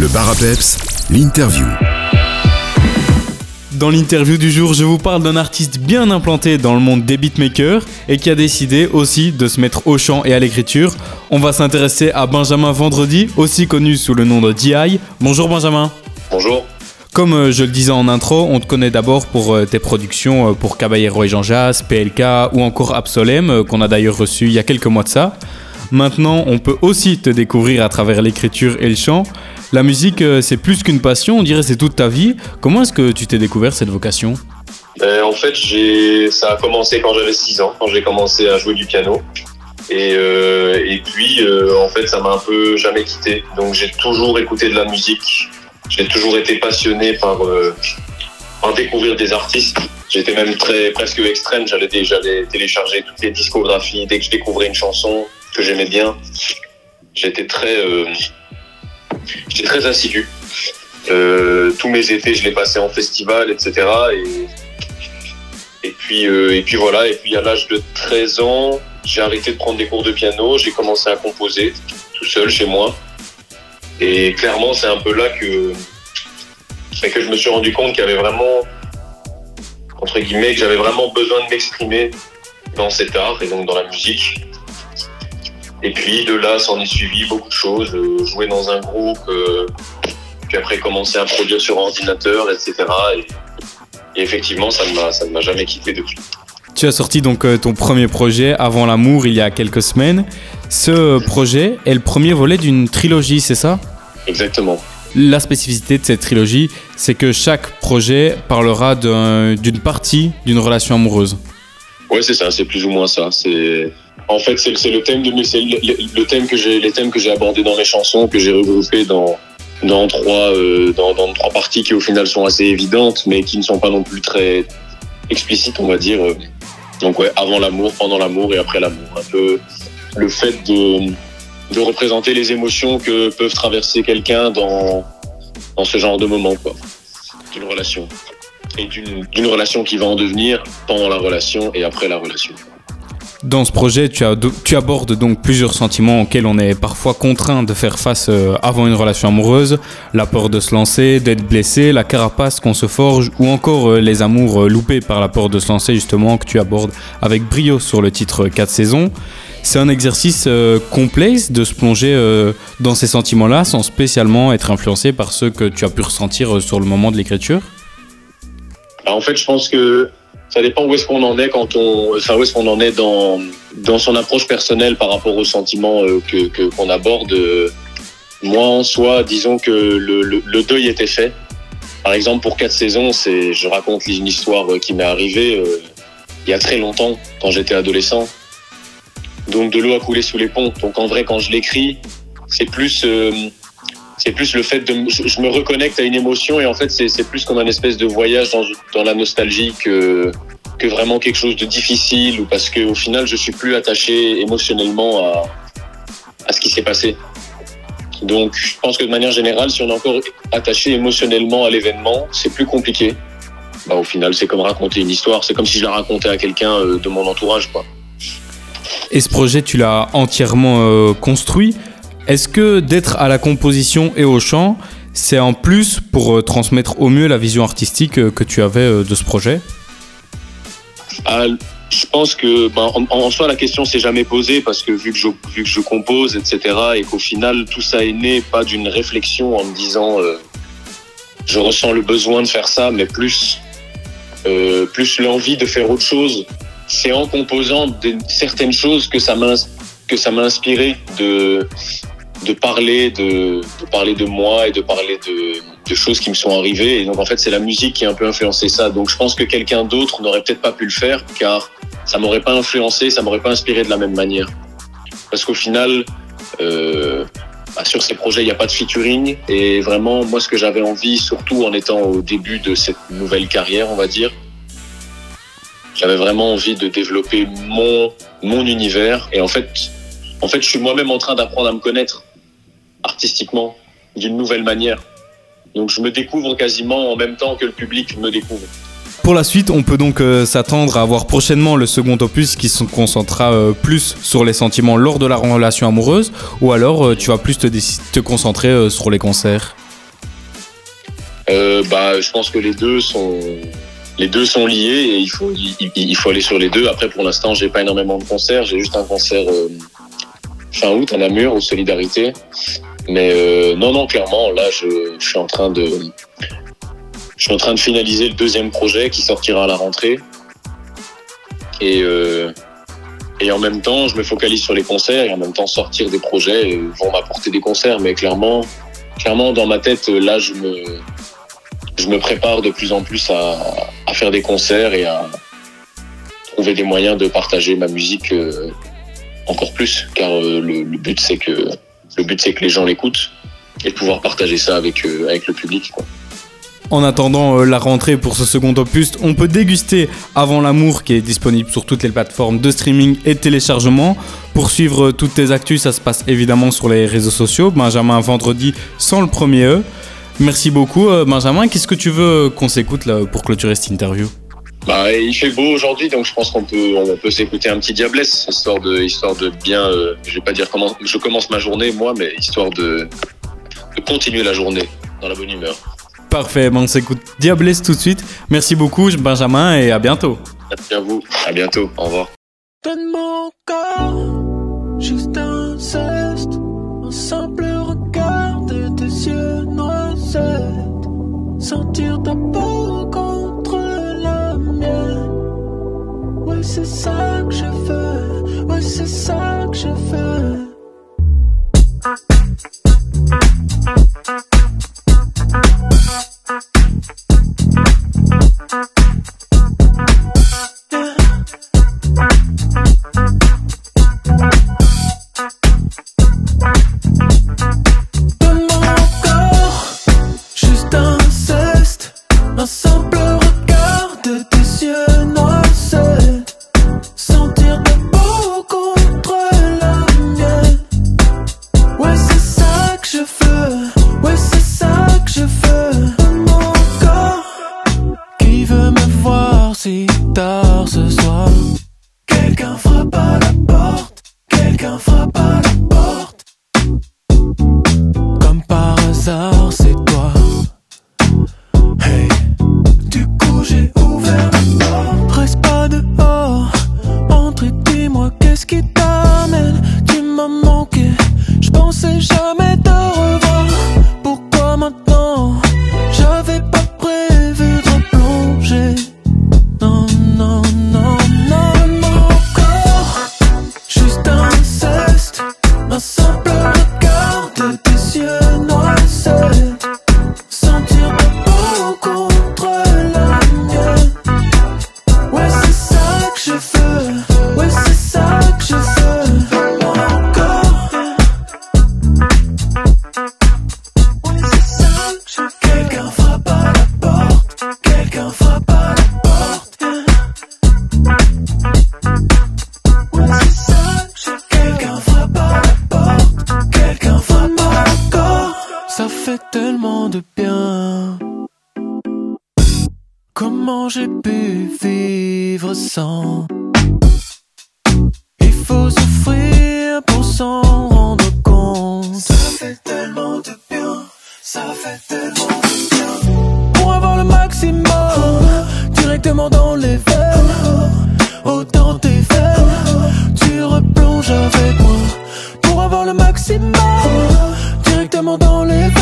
Le bar à l'interview. Dans l'interview du jour, je vous parle d'un artiste bien implanté dans le monde des beatmakers et qui a décidé aussi de se mettre au chant et à l'écriture. On va s'intéresser à Benjamin Vendredi, aussi connu sous le nom de DI. Bonjour Benjamin. Bonjour. Comme euh, je le disais en intro, on te connaît d'abord pour euh, tes productions euh, pour Caballero et Jean Jas, PLK ou encore Absolem, qu'on a d'ailleurs reçu il y a quelques mois de ça. Maintenant, on peut aussi te découvrir à travers l'écriture et le chant. La musique, c'est plus qu'une passion, on dirait c'est toute ta vie. Comment est-ce que tu t'es découvert cette vocation? En fait, ça a commencé quand j'avais 6 ans, quand j'ai commencé à jouer du piano. Et, et puis, en fait, ça m'a un peu jamais quitté. Donc, j'ai toujours écouté de la musique j'ai toujours été passionné par, euh, découvrir des artistes. J'étais même très presque extrême. J'allais télécharger toutes les discographies dès que je découvrais une chanson que j'aimais bien. J'étais très euh, j'étais très assidu. Euh, tous mes étés, je les passais en festival, etc. Et, et puis euh, et puis voilà. Et puis à l'âge de 13 ans, j'ai arrêté de prendre des cours de piano. J'ai commencé à composer tout seul chez moi. Et clairement, c'est un peu là que, que je me suis rendu compte qu'il y avait vraiment, entre guillemets, que j'avais vraiment besoin de m'exprimer dans cet art et donc dans la musique. Et puis de là, s'en est suivi beaucoup de choses, euh, jouer dans un groupe, euh, puis après commencer à produire sur ordinateur, etc. Et, effectivement, ça ne m'a jamais quitté depuis. Tu as sorti donc euh, ton premier projet Avant l'amour il y a quelques semaines. Ce projet est le premier volet d'une trilogie, c'est ça? Exactement. La spécificité de cette trilogie, c'est que chaque projet parlera d'une partie d'une relation amoureuse. Oui, c'est ça, c'est plus ou moins ça. C'est en fait c'est le thème de le, thème que j'ai les thèmes que j'ai abordés dans mes chansons que j'ai regroupés dans dans trois euh, dans, dans, trois parties qui au final sont assez évidentes mais qui ne sont pas non plus très explicites on va dire. Donc ouais, avant l'amour, pendant l'amour et après l'amour. Un peu le fait de de représenter les émotions que peuvent traverser quelqu'un dans, dans ce genre de moment, quoi, d'une relation. Et d'une relation qui va en devenir pendant la relation et après la relation. Dans ce projet, tu, abordes donc plusieurs sentiments auxquels on est parfois contraint de faire face euh, avant une relation amoureuse, la peur de se lancer, d'être blessé, la carapace qu'on se forge, ou encore euh, les amours euh, loupés par la peur de se lancer justement que tu abordes avec brio sur le titre 4 saisons. C'est un exercice complexe de se plonger dans ces sentiments-là sans spécialement être influencé par ceux que tu as pu ressentir sur le moment de l'écriture? Bah, En fait, je pense que ça dépend où est-ce qu'on en est quand on, enfin où est-ce qu'on en est dans dans son approche personnelle par rapport aux sentiments euh, que qu'on aborde. Moi, en soi, disons que le, le, deuil était fait. Par exemple, pour quatre saisons, c'est, je raconte une histoire qui m'est arrivée euh, il y a très longtemps, quand j'étais adolescent. Donc de l'eau a coulé sous les ponts. Donc en vrai, quand je l'écris, c'est plus euh, c'est plus le fait de je, me reconnecte à une émotion et en fait c'est plus comme un espèce de voyage dans, dans la nostalgie que, que vraiment quelque chose de difficile ou parce qu'au final je suis plus attaché émotionnellement à, à ce qui s'est passé. Donc je pense que de manière générale, si on est encore attaché émotionnellement à l'événement, c'est plus compliqué. Bah, au final, c'est comme raconter une histoire. C'est comme si je la racontais à quelqu'un euh, de mon entourage. Quoi. Et ce projet, tu l'as entièrement euh, construit est-ce que d'être à la composition et au chant, c'est en plus pour euh, transmettre au mieux la vision artistique euh, que tu avais euh, de ce projet? Ah, Je pense que, ben, en, soi, la question s'est jamais posée parce que vu que je, compose, etc., et qu'au final, tout ça est né pas d'une réflexion en me disant je ressens le besoin de faire ça, mais plus, plus l'envie de faire autre chose. C'est en composant certaines choses que ça m'a que ça m'a inspiré de de parler de, de, parler de moi et de parler de, de, choses qui me sont arrivées. Et donc en fait, c'est la musique qui a un peu influencé ça. Donc je pense que quelqu'un d'autre n'aurait peut-être pas pu le faire car ça m'aurait pas influencé, ça m'aurait pas inspiré de la même manière. Parce qu'au final, euh, bah, sur ces projets, il n'y a pas de featuring. Et vraiment, moi, ce que j'avais envie, surtout en étant au début de cette nouvelle carrière, on va dire, j'avais vraiment envie de développer mon, mon univers. Et en fait, en fait, je suis moi-même en train d'apprendre à me connaître artistiquement d'une nouvelle manière. Donc je me découvre quasiment en même temps que le public me découvre. Pour la suite, on peut donc euh, s'attendre à voir prochainement le second opus qui se concentrera euh, plus sur les sentiments lors de la relation amoureuse ou alors euh, tu vas plus te, te concentrer sur les concerts Bah, je pense que les deux sont les deux sont liés et il faut il, il faut aller sur les deux. Après, pour l'instant, j'ai pas énormément de concerts. J'ai juste un concert fin août à Namur au Solidarité. Mais euh, non, non, clairement, là, je, je suis en train de je suis en train de finaliser le deuxième projet qui sortira à la rentrée. Et euh, et en même temps, je me focalise sur les concerts et en même temps sortir des projets vont m'apporter des concerts. Mais clairement, clairement dans ma tête, là, je me, je me prépare de plus en plus à, à faire des concerts et à trouver des moyens de partager ma musique euh, encore plus. Car euh, le, le, but, c'est que le but, c'est que les gens l'écoutent et pouvoir partager ça avec, euh, avec le public. Quoi. En attendant euh, la rentrée pour ce second opus, on peut déguster Avant l'amour qui est disponible sur toutes les plateformes de streaming et de téléchargement. Pour suivre toutes tes actus, ça se passe évidemment sur les réseaux sociaux. Benjamin vendredi sans le premier E. Merci beaucoup euh, Benjamin. Qu'est-ce que tu veux qu'on s'écoute là pour clôturer cette interview? Bah, il fait beau aujourd'hui, donc je pense qu'on peut, on peut s'écouter un petit Diablesse, histoire de, histoire de bien, euh, je vais pas dire comment je commence ma journée moi, mais histoire de, de continuer la journée dans la bonne humeur. Parfait, bon, on s'écoute Diablesse tout de suite. Merci beaucoup Benjamin et à bientôt. Merci à vous, à bientôt, au revoir. Donne mon corps, juste un geste, un simple regard de tes yeux noisettes, sentir ta peau Comment j'ai pu vivre sans? Il faut souffrir pour s'en rendre compte. Ça fait tellement de bien, ça fait tellement de bien. Pour avoir le maximum, directement dans les veines, autant tes veines, tu replonges avec moi. Pour avoir le maximum, directement dans les veines.